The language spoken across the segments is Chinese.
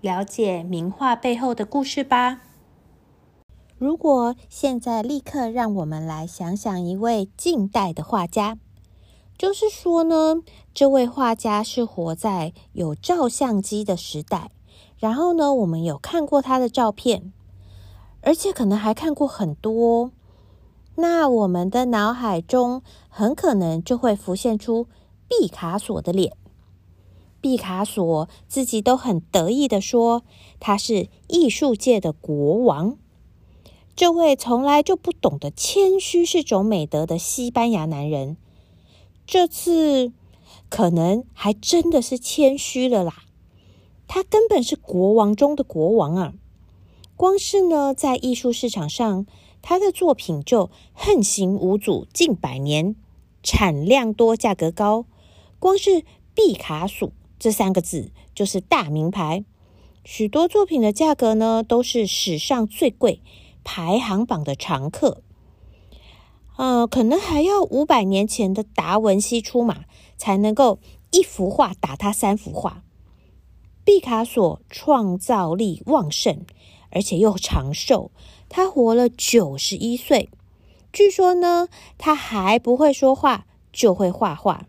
了解名画背后的故事吧。如果现在立刻让我们来想想一位近代的画家，就是说呢，这位画家是活在有照相机的时代，然后呢，我们有看过他的照片，而且可能还看过很多，那我们的脑海中很可能就会浮现出毕卡索的脸。毕卡索自己都很得意的说：“他是艺术界的国王。”这位从来就不懂得谦虚是种美德的西班牙男人，这次可能还真的是谦虚了啦。他根本是国王中的国王啊！光是呢，在艺术市场上，他的作品就横行无阻近百年，产量多，价格高。光是毕卡索。这三个字就是大名牌，许多作品的价格呢都是史上最贵，排行榜的常客。呃，可能还要五百年前的达文西出马，才能够一幅画打他三幅画。毕卡索创造力旺盛，而且又长寿，他活了九十一岁。据说呢，他还不会说话，就会画画。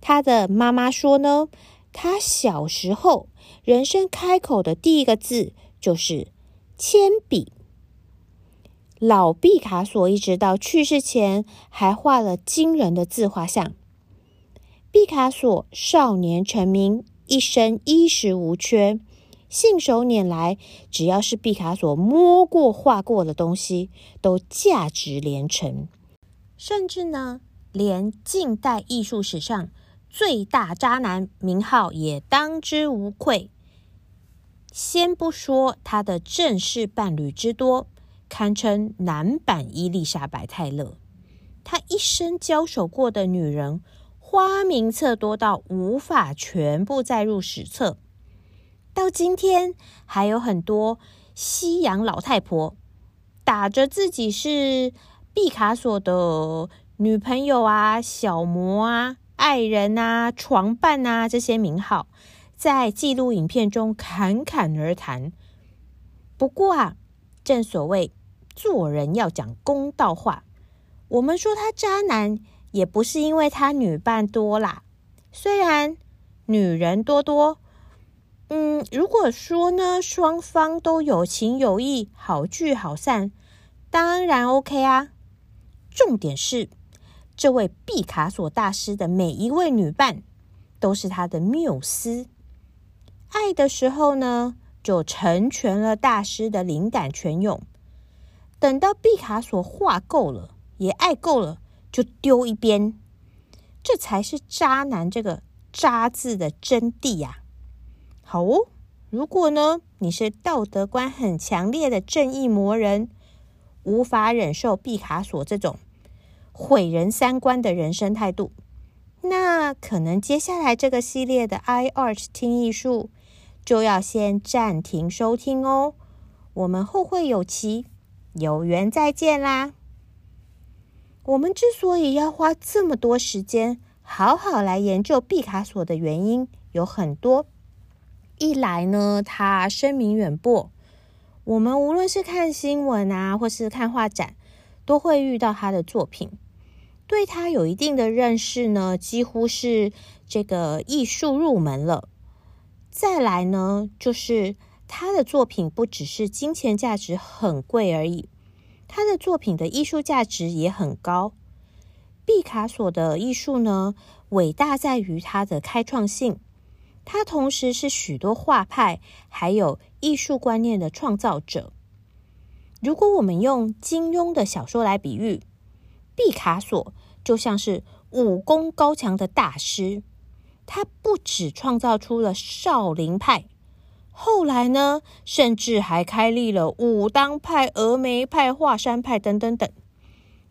他的妈妈说呢。他小时候，人生开口的第一个字就是铅笔。老毕卡索一直到去世前，还画了惊人的自画像。毕卡索少年成名，一生衣食无缺，信手拈来，只要是毕卡索摸过、画过的东西，都价值连城。甚至呢，连近代艺术史上。最大渣男名号也当之无愧。先不说他的正式伴侣之多，堪称男版伊丽莎白泰勒，他一生交手过的女人花名册多到无法全部载入史册。到今天，还有很多西洋老太婆打着自己是毕卡索的女朋友啊、小模啊。爱人啊，床伴啊，这些名号在记录影片中侃侃而谈。不过啊，正所谓做人要讲公道话，我们说他渣男，也不是因为他女伴多啦。虽然女人多多，嗯，如果说呢，双方都有情有义，好聚好散，当然 OK 啊。重点是。这位毕卡索大师的每一位女伴都是他的缪斯。爱的时候呢，就成全了大师的灵感泉涌；等到毕卡索画够了，也爱够了，就丢一边。这才是渣男这个“渣”字的真谛呀！好哦，如果呢，你是道德观很强烈的正义魔人，无法忍受毕卡索这种。毁人三观的人生态度，那可能接下来这个系列的 iArt 听艺术就要先暂停收听哦。我们后会有期，有缘再见啦。我们之所以要花这么多时间好好来研究毕卡索的原因有很多。一来呢，他声名远播，我们无论是看新闻啊，或是看画展，都会遇到他的作品。对他有一定的认识呢，几乎是这个艺术入门了。再来呢，就是他的作品不只是金钱价值很贵而已，他的作品的艺术价值也很高。毕卡索的艺术呢，伟大在于他的开创性，他同时是许多画派还有艺术观念的创造者。如果我们用金庸的小说来比喻，毕卡索。就像是武功高强的大师，他不只创造出了少林派，后来呢，甚至还开立了武当派、峨眉派、华山派等等等。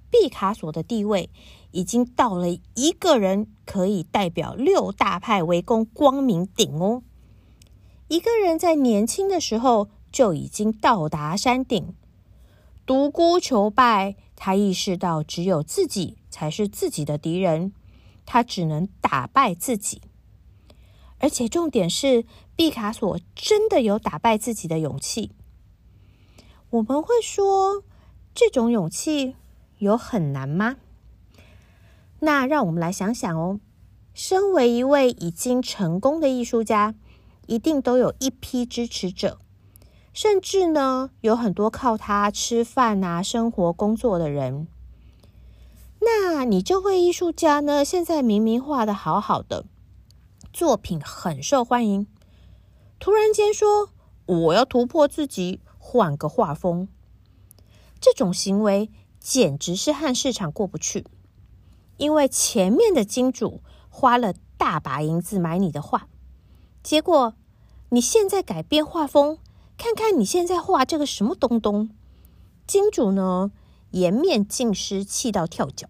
毕卡索的地位已经到了一个人可以代表六大派围攻光明顶哦。一个人在年轻的时候就已经到达山顶，独孤求败。他意识到只有自己才是自己的敌人，他只能打败自己。而且重点是，毕卡索真的有打败自己的勇气。我们会说，这种勇气有很难吗？那让我们来想想哦。身为一位已经成功的艺术家，一定都有一批支持者，甚至呢，有很多靠他吃饭啊、生活、工作的人。那你这位艺术家呢？现在明明画的好好的。作品很受欢迎，突然间说我要突破自己，换个画风，这种行为简直是和市场过不去。因为前面的金主花了大把银子买你的画，结果你现在改变画风，看看你现在画这个什么东东，金主呢颜面尽失，气到跳脚，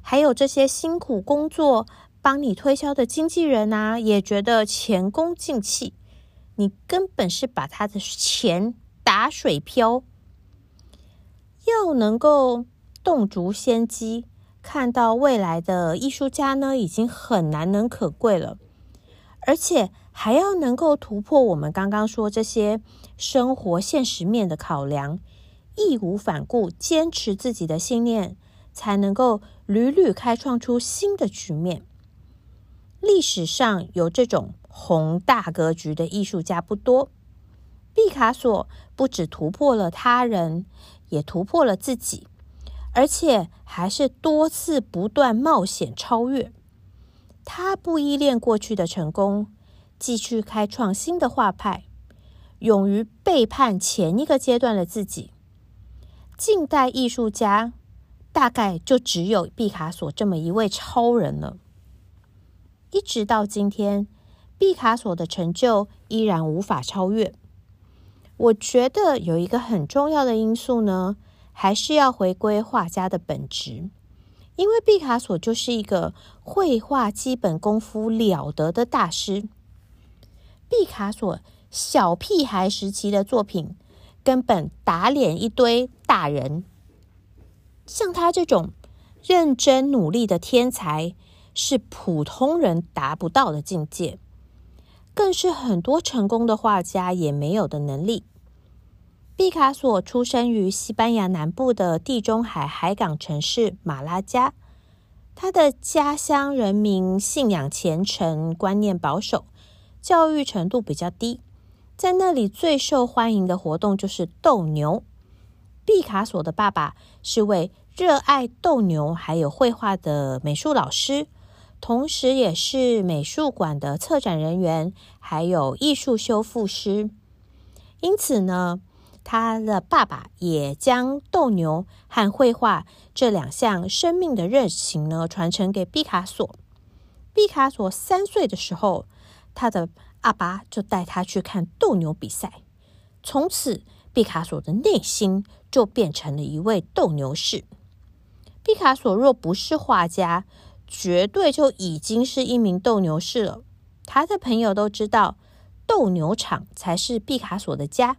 还有这些辛苦工作。帮你推销的经纪人啊，也觉得前功尽弃，你根本是把他的钱打水漂。要能够洞烛先机，看到未来的艺术家呢，已经很难能可贵了。而且还要能够突破我们刚刚说这些生活现实面的考量，义无反顾坚持自己的信念，才能够屡屡开创出新的局面。历史上有这种宏大格局的艺术家不多。毕卡索不止突破了他人，也突破了自己，而且还是多次不断冒险超越。他不依恋过去的成功，继续开创新的画派，勇于背叛前一个阶段的自己。近代艺术家大概就只有毕卡索这么一位超人了。一直到今天，毕卡索的成就依然无法超越。我觉得有一个很重要的因素呢，还是要回归画家的本质，因为毕卡索就是一个绘画基本功夫了得的大师。毕卡索小屁孩时期的作品，根本打脸一堆大人。像他这种认真努力的天才。是普通人达不到的境界，更是很多成功的画家也没有的能力。毕卡索出生于西班牙南部的地中海海港城市马拉加，他的家乡人民信仰虔诚，观念保守，教育程度比较低，在那里最受欢迎的活动就是斗牛。毕卡索的爸爸是位热爱斗牛还有绘画的美术老师。同时，也是美术馆的策展人员，还有艺术修复师。因此呢，他的爸爸也将斗牛和绘画这两项生命的热情呢传承给毕卡索。毕卡索三岁的时候，他的阿爸就带他去看斗牛比赛。从此，毕卡索的内心就变成了一位斗牛士。毕卡索若不是画家，绝对就已经是一名斗牛士了。他的朋友都知道，斗牛场才是毕卡索的家。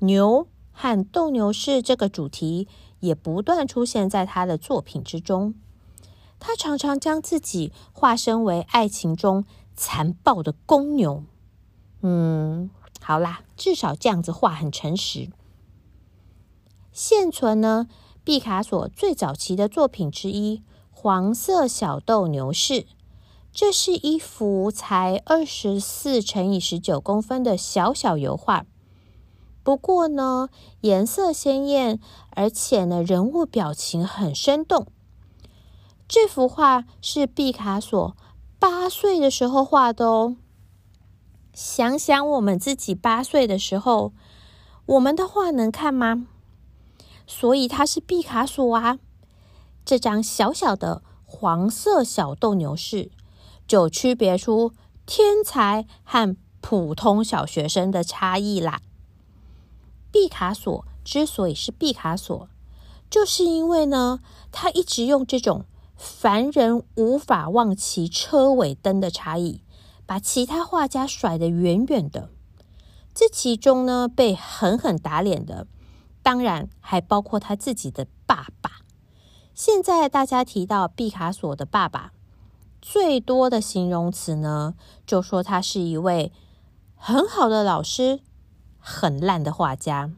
牛和斗牛士这个主题也不断出现在他的作品之中。他常常将自己化身为爱情中残暴的公牛。嗯，好啦，至少这样子画很诚实。现存呢，毕卡索最早期的作品之一。黄色小斗牛士，这是一幅才二十四乘以十九公分的小小油画。不过呢，颜色鲜艳，而且呢，人物表情很生动。这幅画是毕卡索八岁的时候画的哦。想想我们自己八岁的时候，我们的画能看吗？所以他是毕卡索啊。这张小小的黄色小斗牛士，就区别出天才和普通小学生的差异啦。毕卡索之所以是毕卡索，就是因为呢，他一直用这种凡人无法望其车尾灯的差异，把其他画家甩得远远的。这其中呢，被狠狠打脸的，当然还包括他自己的爸爸。现在大家提到毕卡索的爸爸，最多的形容词呢，就说他是一位很好的老师，很烂的画家。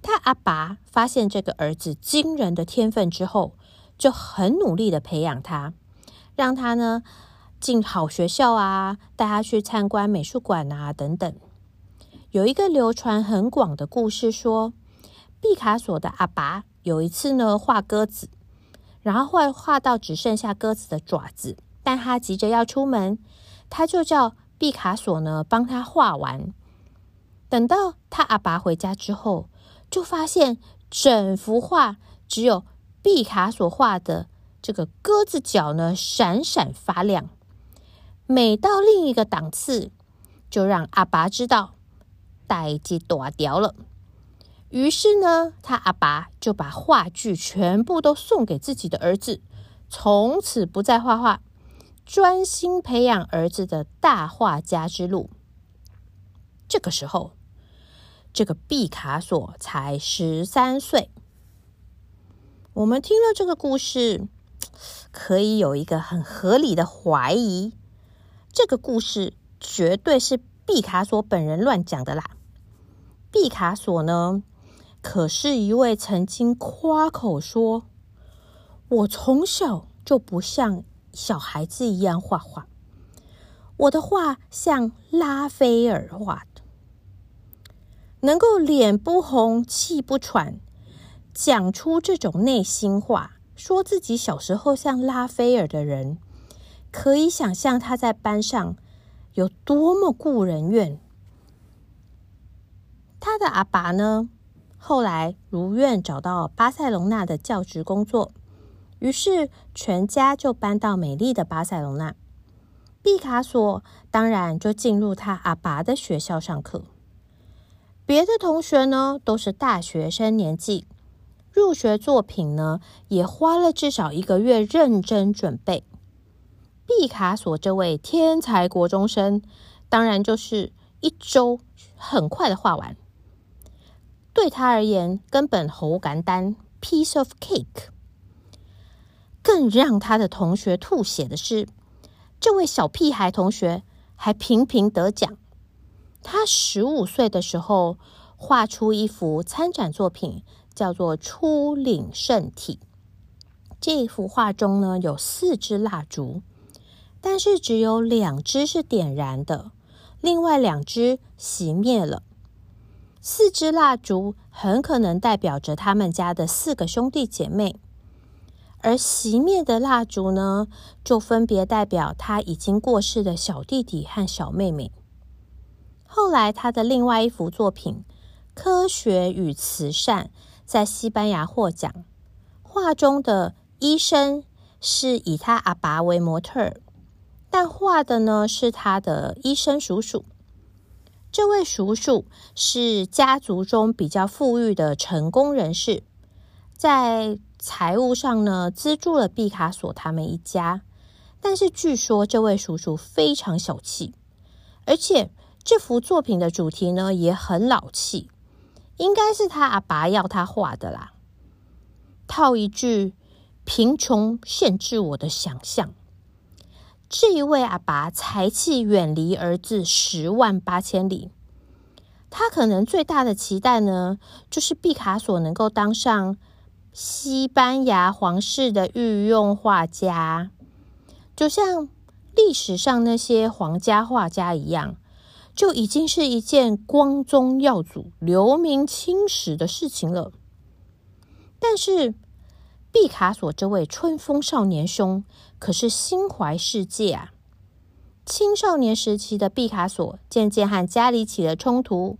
他阿爸发现这个儿子惊人的天分之后，就很努力的培养他，让他呢进好学校啊，带他去参观美术馆啊等等。有一个流传很广的故事说，毕卡索的阿爸。有一次呢，画鸽子，然后画画到只剩下鸽子的爪子，但他急着要出门，他就叫毕卡索呢帮他画完。等到他阿爸回家之后，就发现整幅画只有毕卡索画的这个鸽子脚呢闪闪发亮。每到另一个档次，就让阿爸知道代际断掉了。于是呢，他阿爸就把画具全部都送给自己的儿子，从此不再画画，专心培养儿子的大画家之路。这个时候，这个毕卡索才十三岁。我们听了这个故事，可以有一个很合理的怀疑：这个故事绝对是毕卡索本人乱讲的啦。毕卡索呢？可是一位曾经夸口说：“我从小就不像小孩子一样画画，我的画像拉斐尔画的，能够脸不红气不喘，讲出这种内心话，说自己小时候像拉斐尔的人，可以想象他在班上有多么顾人怨。他的阿爸呢？”后来如愿找到巴塞隆纳的教职工作，于是全家就搬到美丽的巴塞隆纳。毕卡索当然就进入他阿爸的学校上课。别的同学呢都是大学生年纪，入学作品呢也花了至少一个月认真准备。毕卡索这位天才国中生，当然就是一周很快的画完。对他而言，根本猴肝丹 piece of cake。更让他的同学吐血的是，这位小屁孩同学还频频得奖。他十五岁的时候，画出一幅参展作品，叫做《初领圣体》。这幅画中呢，有四支蜡烛，但是只有两支是点燃的，另外两支熄灭了。四支蜡烛很可能代表着他们家的四个兄弟姐妹，而熄灭的蜡烛呢，就分别代表他已经过世的小弟弟和小妹妹。后来，他的另外一幅作品《科学与慈善》在西班牙获奖，画中的医生是以他阿爸为模特，但画的呢是他的医生叔叔。这位叔叔是家族中比较富裕的成功人士，在财务上呢资助了毕卡索他们一家。但是据说这位叔叔非常小气，而且这幅作品的主题呢也很老气，应该是他阿爸要他画的啦。套一句：“贫穷限制我的想象。”这一位阿爸才气远离儿子十万八千里，他可能最大的期待呢，就是毕卡索能够当上西班牙皇室的御用画家，就像历史上那些皇家画家一样，就已经是一件光宗耀祖、留名青史的事情了。但是。毕卡索这位春风少年兄可是心怀世界啊！青少年时期的毕卡索渐渐和家里起了冲突，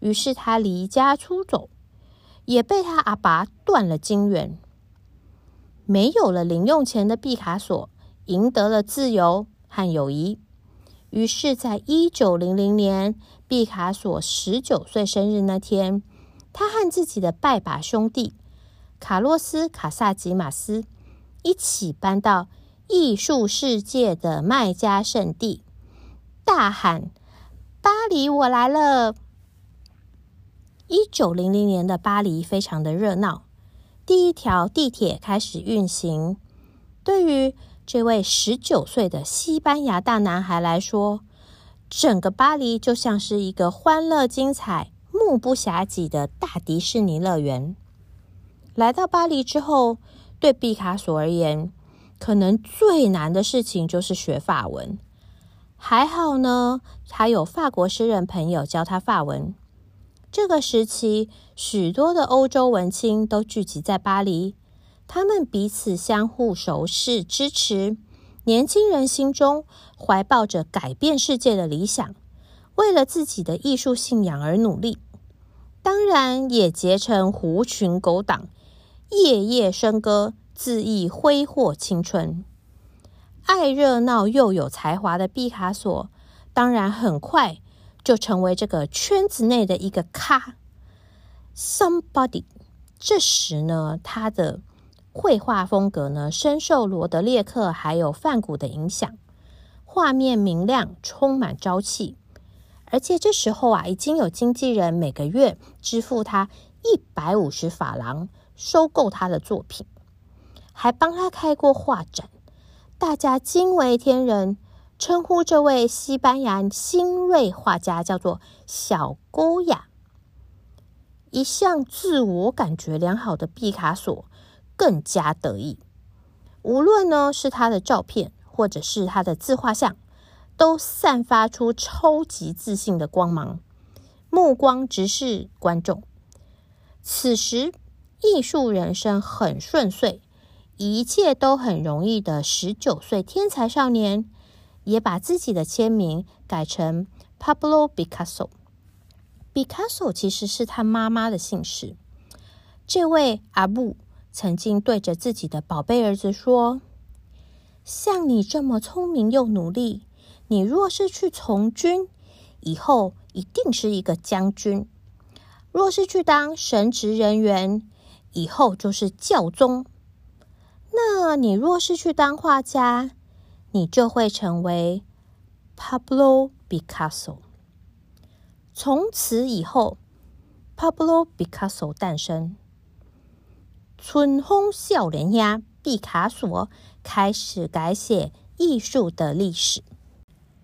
于是他离家出走，也被他阿爸断了金元。没有了零用钱的毕卡索赢得了自由和友谊，于是，在一九零零年，毕卡索十九岁生日那天，他和自己的拜把兄弟卡洛斯·卡萨吉马斯一起搬到艺术世界的麦加圣地，大喊：“巴黎，我来了！”一九零零年的巴黎非常的热闹，第一条地铁开始运行。对于这位十九岁的西班牙大男孩来说，整个巴黎就像是一个欢乐、精彩、目不暇给的大迪士尼乐园。来到巴黎之后，对毕卡索而言，可能最难的事情就是学法文。还好呢，他有法国诗人朋友教他法文。这个时期，许多的欧洲文青都聚集在巴黎。他们彼此相互熟识、支持，年轻人心中怀抱着改变世界的理想，为了自己的艺术信仰而努力。当然，也结成狐群狗党，夜夜笙歌，恣意挥霍青春。爱热闹又有才华的毕卡索，当然很快就成为这个圈子内的一个咖，somebody。这时呢，他的。绘画风格呢，深受罗德列克还有梵谷的影响，画面明亮，充满朝气。而且这时候啊，已经有经纪人每个月支付他一百五十法郎收购他的作品，还帮他开过画展，大家惊为天人，称呼这位西班牙新锐画家叫做小勾亚。一向自我感觉良好的毕卡索。更加得意，无论呢是他的照片，或者是他的自画像，都散发出超级自信的光芒，目光直视观众。此时，艺术人生很顺遂，一切都很容易的十九岁天才少年，也把自己的签名改成 Pablo Picasso。Picasso 其实是他妈妈的姓氏。这位阿布。曾经对着自己的宝贝儿子说：“像你这么聪明又努力，你若是去从军，以后一定是一个将军；若是去当神职人员，以后就是教宗。那你若是去当画家，你就会成为 Pablo Picasso。从此以后，Pablo Picasso 诞生。”春风笑脸呀，毕卡索开始改写艺术的历史。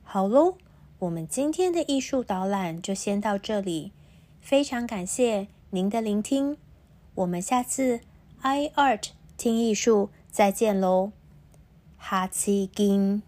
好喽，我们今天的艺术导览就先到这里。非常感谢您的聆听，我们下次 i art 听艺术再见喽，哈奇金。